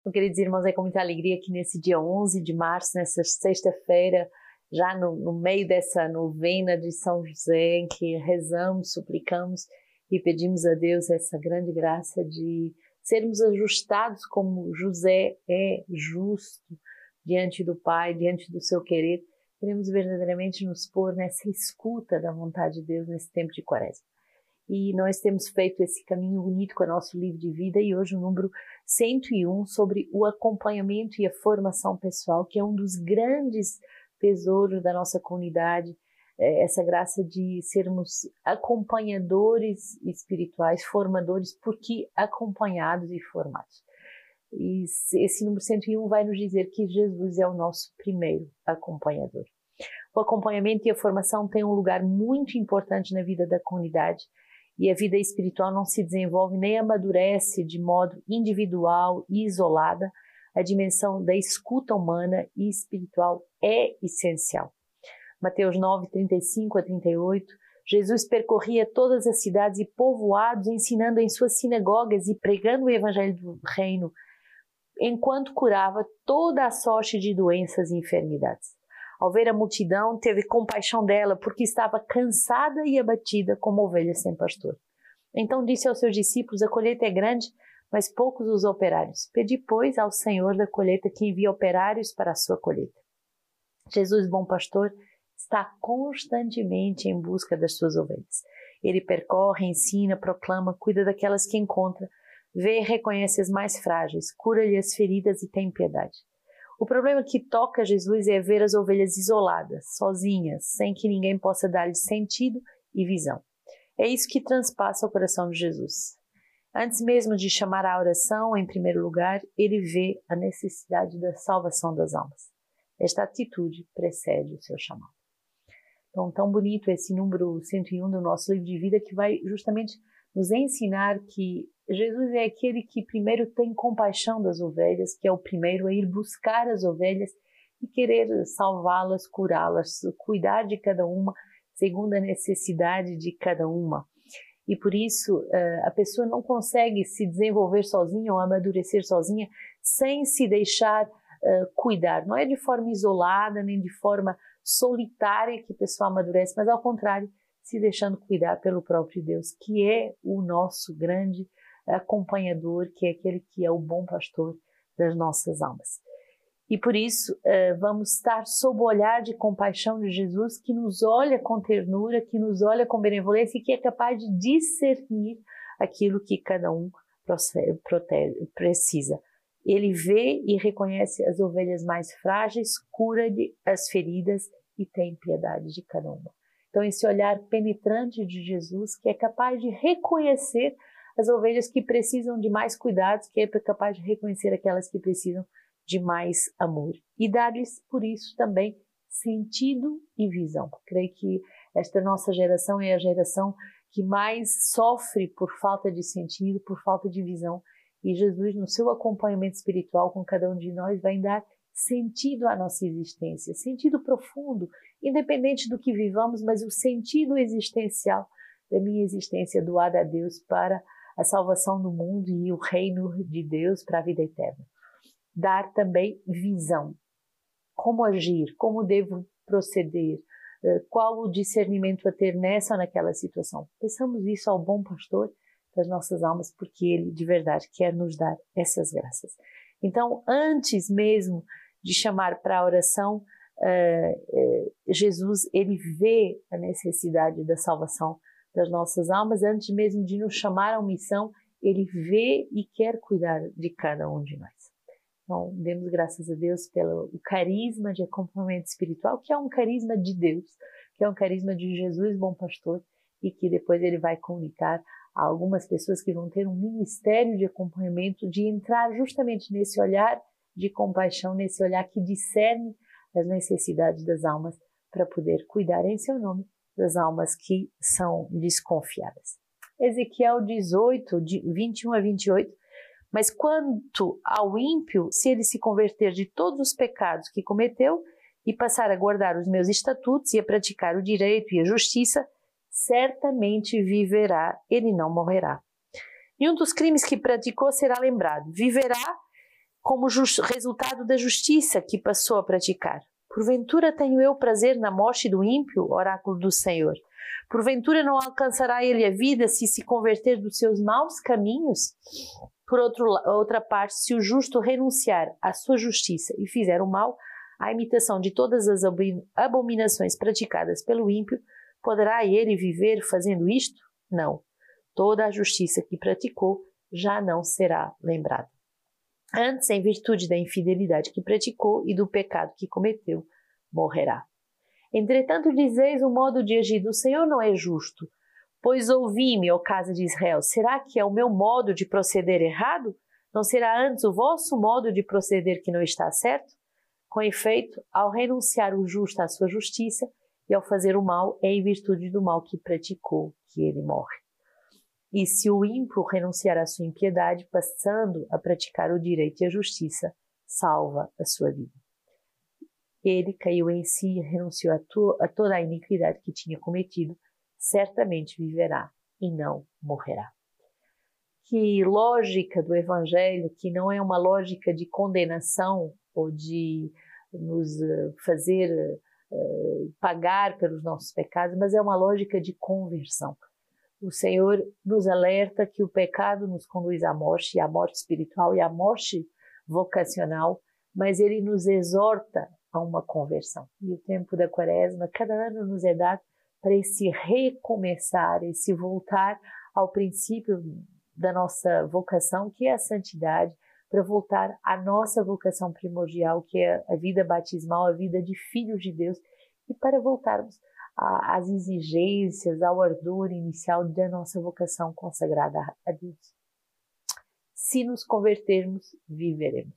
Então, queridos irmãos, é com muita alegria que nesse dia 11 de março, nessa sexta-feira, já no, no, meio dessa novena de São José, em que rezamos, suplicamos e pedimos a Deus essa grande graça de sermos ajustados como José é justo diante do Pai, diante do seu querer, queremos verdadeiramente nos pôr nessa escuta da vontade de Deus nesse tempo de quaresma e nós temos feito esse caminho bonito com o nosso livro de vida e hoje o número 101 sobre o acompanhamento e a formação pessoal, que é um dos grandes tesouros da nossa comunidade, é, essa graça de sermos acompanhadores espirituais, formadores, porque acompanhados e formados. E esse número 101 vai nos dizer que Jesus é o nosso primeiro acompanhador. O acompanhamento e a formação têm um lugar muito importante na vida da comunidade e a vida espiritual não se desenvolve nem amadurece de modo individual e isolada, a dimensão da escuta humana e espiritual é essencial. Mateus 9, 35 a 38, Jesus percorria todas as cidades e povoados, ensinando em suas sinagogas e pregando o evangelho do reino, enquanto curava toda a sorte de doenças e enfermidades. Ao ver a multidão, teve compaixão dela, porque estava cansada e abatida como ovelha sem pastor. Então disse aos seus discípulos: A colheita é grande, mas poucos os operários. Pedi, pois, ao Senhor da colheita que envie operários para a sua colheita. Jesus, bom pastor, está constantemente em busca das suas ovelhas. Ele percorre, ensina, proclama, cuida daquelas que encontra, vê e reconhece as mais frágeis, cura-lhe as feridas e tem piedade. O problema que toca Jesus é ver as ovelhas isoladas, sozinhas, sem que ninguém possa dar-lhe sentido e visão. É isso que transpassa o coração de Jesus. Antes mesmo de chamar a oração, em primeiro lugar, ele vê a necessidade da salvação das almas. Esta atitude precede o seu chamado. Então, tão bonito esse número 101 do nosso livro de vida que vai justamente nos ensinar que Jesus é aquele que primeiro tem compaixão das ovelhas, que é o primeiro a ir buscar as ovelhas e querer salvá-las, curá-las, cuidar de cada uma segundo a necessidade de cada uma. E por isso eh, a pessoa não consegue se desenvolver sozinha ou amadurecer sozinha sem se deixar eh, cuidar. Não é de forma isolada nem de forma solitária que a pessoa amadurece, mas ao contrário, se deixando cuidar pelo próprio Deus, que é o nosso grande acompanhador, que é aquele que é o bom pastor das nossas almas. E por isso uh, vamos estar sob o olhar de compaixão de Jesus, que nos olha com ternura, que nos olha com benevolência e que é capaz de discernir aquilo que cada um precisa. Ele vê e reconhece as ovelhas mais frágeis, cura-lhe as feridas e tem piedade de cada uma. Então, esse olhar penetrante de Jesus, que é capaz de reconhecer as ovelhas que precisam de mais cuidados, que é capaz de reconhecer aquelas que precisam de mais amor e dar-lhes, por isso, também sentido e visão. Creio que esta nossa geração é a geração que mais sofre por falta de sentido, por falta de visão. E Jesus, no seu acompanhamento espiritual com cada um de nós, vai dar sentido à nossa existência, sentido profundo, independente do que vivamos, mas o sentido existencial da minha existência doada a Deus para a salvação do mundo e o reino de Deus para a vida eterna. Dar também visão. Como agir, como devo proceder, eh, qual o discernimento a ter nessa ou naquela situação. Peçamos isso ao bom pastor das nossas almas, porque ele de verdade quer nos dar essas graças. Então, antes mesmo de chamar para a oração, uh, uh, Jesus ele vê a necessidade da salvação das nossas almas, antes mesmo de nos chamar à missão, ele vê e quer cuidar de cada um de nós. Então, demos graças a Deus pelo carisma de acompanhamento espiritual, que é um carisma de Deus, que é um carisma de Jesus, bom pastor, e que depois ele vai comunicar a algumas pessoas que vão ter um ministério de acompanhamento, de entrar justamente nesse olhar de compaixão, nesse olhar que discerne as necessidades das almas para poder cuidar em seu nome das almas que são desconfiadas. Ezequiel 18, de 21 a 28. Mas quanto ao ímpio, se ele se converter de todos os pecados que cometeu e passar a guardar os meus estatutos e a praticar o direito e a justiça, certamente viverá, ele não morrerá. E um dos crimes que praticou será lembrado, viverá como resultado da justiça que passou a praticar. Porventura tenho eu prazer na morte do ímpio, oráculo do Senhor. Porventura não alcançará ele a vida se se converter dos seus maus caminhos? Por outro, outra parte, se o justo renunciar à sua justiça e fizer o mal, a imitação de todas as abominações praticadas pelo ímpio, poderá ele viver fazendo isto? Não. Toda a justiça que praticou já não será lembrada. Antes, em virtude da infidelidade que praticou e do pecado que cometeu, morrerá. Entretanto, dizeis o modo de agir do Senhor não é justo. Pois ouvi-me, ó casa de Israel, será que é o meu modo de proceder errado? Não será antes o vosso modo de proceder que não está certo? Com efeito, ao renunciar o justo à sua justiça e ao fazer o mal, é em virtude do mal que praticou que ele morre. E se o ímpio renunciar à sua impiedade, passando a praticar o direito e a justiça, salva a sua vida. Ele caiu em si e renunciou a, to a toda a iniquidade que tinha cometido, certamente viverá e não morrerá. Que lógica do Evangelho, que não é uma lógica de condenação ou de nos eh, fazer uh, pagar pelos nossos pecados, mas é uma lógica de conversão. O Senhor nos alerta que o pecado nos conduz à morte, à morte espiritual e à morte vocacional, mas ele nos exorta a uma conversão. E o tempo da quaresma, cada ano nos é dado para esse recomeçar, esse voltar ao princípio da nossa vocação, que é a santidade, para voltar à nossa vocação primordial, que é a vida batismal, a vida de filhos de Deus, e para voltarmos às exigências, ao ardor inicial da nossa vocação consagrada a Deus. Se nos convertermos, viveremos.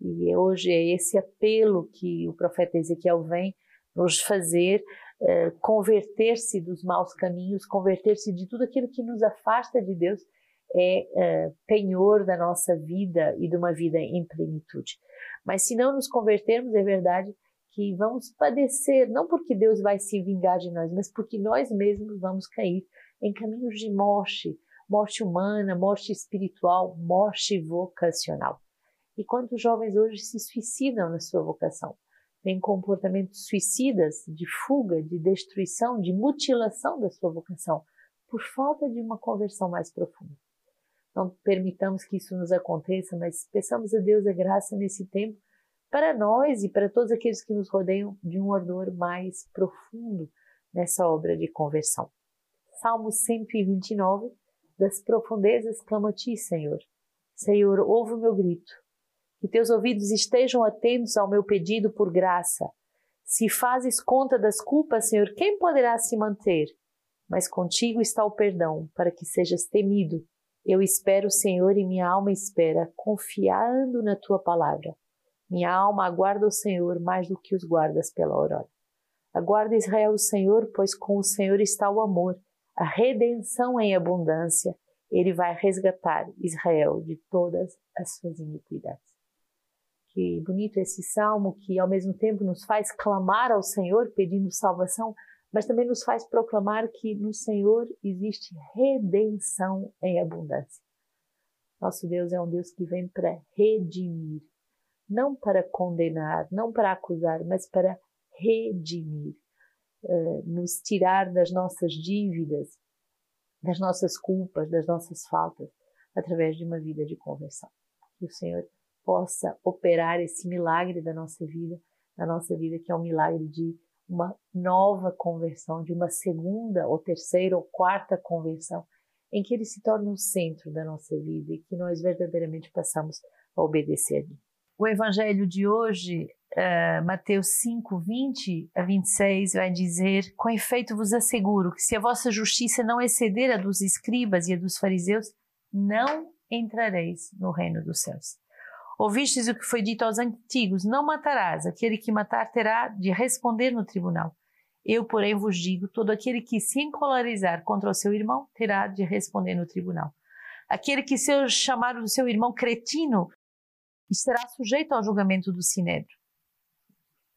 E hoje é esse apelo que o profeta Ezequiel vem nos fazer uh, converter-se dos maus caminhos, converter-se de tudo aquilo que nos afasta de Deus é uh, penhor da nossa vida e de uma vida em plenitude. Mas se não nos convertermos, é verdade que vamos padecer, não porque Deus vai se vingar de nós, mas porque nós mesmos vamos cair em caminhos de morte, morte humana, morte espiritual, morte vocacional. E quantos jovens hoje se suicidam na sua vocação? Têm comportamentos suicidas, de fuga, de destruição, de mutilação da sua vocação, por falta de uma conversão mais profunda. Não permitamos que isso nos aconteça, mas peçamos a Deus a graça nesse tempo para nós e para todos aqueles que nos rodeiam de um ardor mais profundo nessa obra de conversão. Salmo 129, das profundezas clamo a ti, Senhor. Senhor, ouve o meu grito. Que teus ouvidos estejam atentos ao meu pedido por graça. Se fazes conta das culpas, Senhor, quem poderá se manter? Mas contigo está o perdão, para que sejas temido eu espero, Senhor, e minha alma espera, confiando na tua palavra. Minha alma aguarda o Senhor mais do que os guardas pela aurora. Aguarda Israel o Senhor, pois com o Senhor está o amor, a redenção em abundância. Ele vai resgatar Israel de todas as suas iniquidades. Que bonito esse salmo que ao mesmo tempo nos faz clamar ao Senhor pedindo salvação, mas também nos faz proclamar que no Senhor existe redenção em abundância. Nosso Deus é um Deus que vem para redimir, não para condenar, não para acusar, mas para redimir, uh, nos tirar das nossas dívidas, das nossas culpas, das nossas faltas, através de uma vida de conversão. Que o Senhor possa operar esse milagre da nossa vida, na nossa vida, que é um milagre de uma nova conversão, de uma segunda ou terceira ou quarta conversão, em que ele se torna o centro da nossa vida e que nós verdadeiramente passamos a obedecer. O evangelho de hoje, uh, Mateus 5, 20 a 26, vai dizer: Com efeito vos asseguro que se a vossa justiça não exceder a dos escribas e a dos fariseus, não entrareis no reino dos céus. Ouvistes o que foi dito aos antigos: Não matarás, aquele que matar terá de responder no tribunal. Eu, porém, vos digo: todo aquele que se encolarizar contra o seu irmão terá de responder no tribunal. Aquele que se chamar o seu irmão cretino estará sujeito ao julgamento do sinédrio.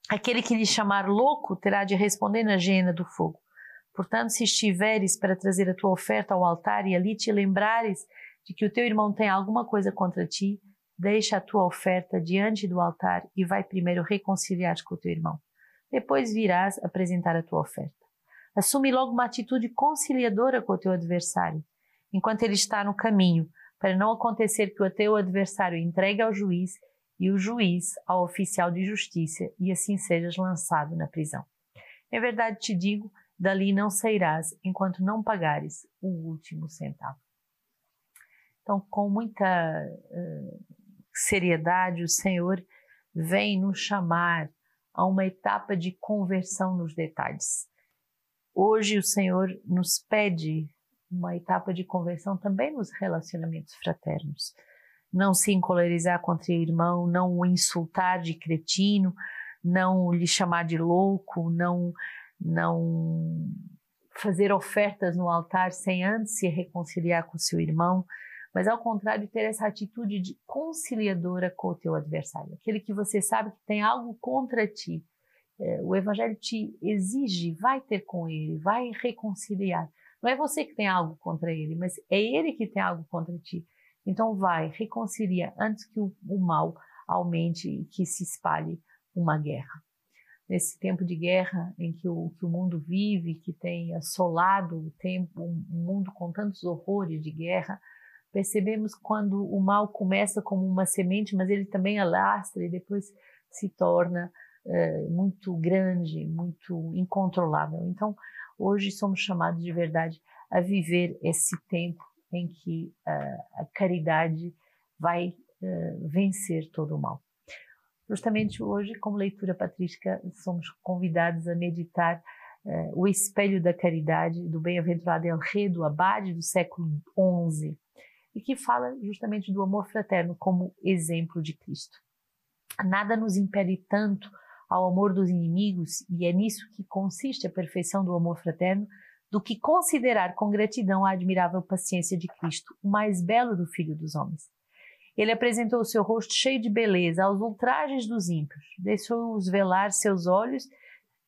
Aquele que lhe chamar louco terá de responder na gena do fogo. Portanto, se estiveres para trazer a tua oferta ao altar e ali te lembrares de que o teu irmão tem alguma coisa contra ti, deixa a tua oferta diante do altar e vai primeiro reconciliar-te com o teu irmão. Depois virás apresentar a tua oferta. Assume logo uma atitude conciliadora com o teu adversário, enquanto ele está no caminho, para não acontecer que o teu adversário entregue ao juiz e o juiz ao oficial de justiça e assim sejas lançado na prisão. Em verdade te digo, dali não sairás enquanto não pagares o último centavo. Então, com muita uh, seriedade, o Senhor vem nos chamar a uma etapa de conversão nos detalhes. Hoje o Senhor nos pede uma etapa de conversão também nos relacionamentos fraternos. Não se encolerizar contra o irmão, não o insultar de cretino, não lhe chamar de louco, não não fazer ofertas no altar sem antes se reconciliar com seu irmão, mas ao contrário ter essa atitude de conciliadora com o teu adversário, aquele que você sabe que tem algo contra ti. É, o evangelho te exige, vai ter com ele, vai reconciliar. Não é você que tem algo contra ele, mas é ele que tem algo contra ti. Então vai, reconcilia antes que o, o mal aumente e que se espalhe uma guerra. Nesse tempo de guerra em que o, que o mundo vive, que tem assolado o tempo, um mundo com tantos horrores de guerra, percebemos quando o mal começa como uma semente, mas ele também alastra e depois se torna é, muito grande, muito incontrolável. Então, hoje somos chamados de verdade a viver esse tempo em que uh, a caridade vai uh, vencer todo o mal. Justamente hoje, como leitura patrística, somos convidados a meditar uh, o espelho da caridade do bem-aventurado Enredo Abade do século XI, e que fala justamente do amor fraterno como exemplo de Cristo. Nada nos impede tanto ao amor dos inimigos, e é nisso que consiste a perfeição do amor fraterno, do que considerar com gratidão a admirável paciência de Cristo, o mais belo do Filho dos Homens. Ele apresentou o seu rosto cheio de beleza aos ultrajes dos ímpios, deixou-os velar seus olhos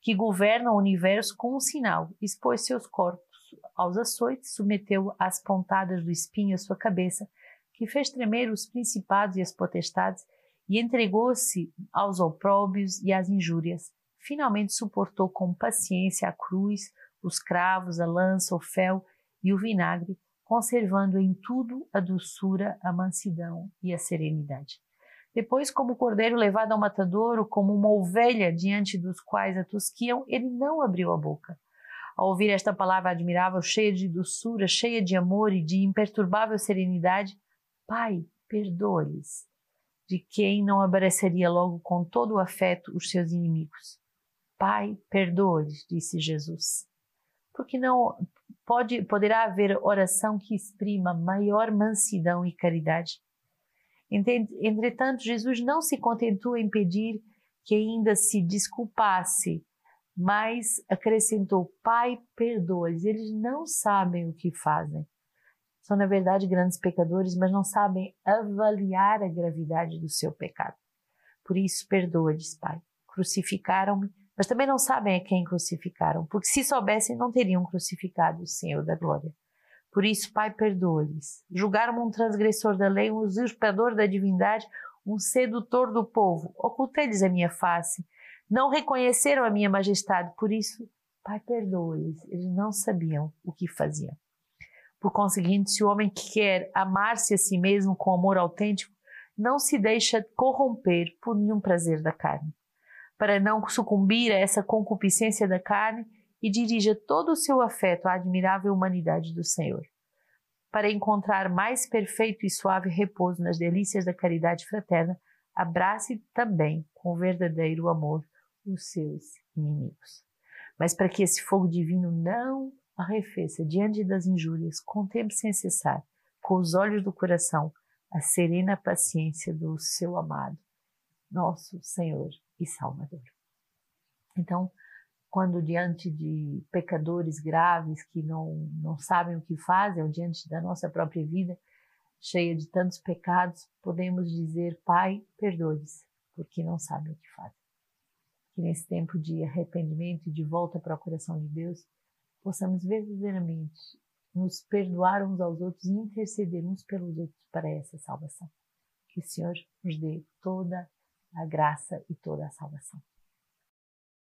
que governam o universo com um sinal, expôs seus corpos aos açoites, submeteu às pontadas do espinho a sua cabeça, que fez tremer os principados e as potestades, e entregou-se aos opróbios e às injúrias. Finalmente suportou com paciência a cruz, os cravos, a lança, o fel e o vinagre, conservando em tudo a doçura, a mansidão e a serenidade. Depois, como cordeiro levado ao matadouro, como uma ovelha diante dos quais a tosquiam, ele não abriu a boca. Ao ouvir esta palavra admirável, cheia de doçura, cheia de amor e de imperturbável serenidade, Pai, perdoa-lhes, de quem não abraçaria logo com todo o afeto os seus inimigos. Pai, perdoa-lhes, disse Jesus. Porque não pode, poderá haver oração que exprima maior mansidão e caridade. Entretanto, Jesus não se contentou em pedir que ainda se desculpasse, mas acrescentou: Pai, perdoa-lhes, eles não sabem o que fazem. São, na verdade, grandes pecadores, mas não sabem avaliar a gravidade do seu pecado. Por isso, perdoa-lhes, Pai. Crucificaram-me, mas também não sabem a quem crucificaram, porque se soubessem, não teriam crucificado o Senhor da Glória. Por isso, Pai, perdoa-lhes. Julgaram-me um transgressor da lei, um usurpador da divindade, um sedutor do povo. Ocultei-lhes a minha face. Não reconheceram a minha majestade, por isso, Pai, perdoa-lhes. Eles não sabiam o que faziam. Por conseguinte, se o homem que quer amar-se a si mesmo com amor autêntico, não se deixa corromper por nenhum prazer da carne, para não sucumbir a essa concupiscência da carne e dirija todo o seu afeto à admirável humanidade do Senhor, para encontrar mais perfeito e suave repouso nas delícias da caridade fraterna, abrace também com verdadeiro amor os seus inimigos. Mas para que esse fogo divino não arrefeça diante das injúrias, contemple sem cessar, com os olhos do coração, a serena paciência do seu amado, nosso Senhor e Salvador. Então, quando diante de pecadores graves que não, não sabem o que fazem, ou diante da nossa própria vida, cheia de tantos pecados, podemos dizer: Pai, perdoe-lhes, porque não sabem o que fazem. Que nesse tempo de arrependimento e de volta para o coração de Deus, possamos verdadeiramente nos perdoar uns aos outros e interceder uns pelos outros para essa salvação. Que o Senhor nos dê toda a graça e toda a salvação.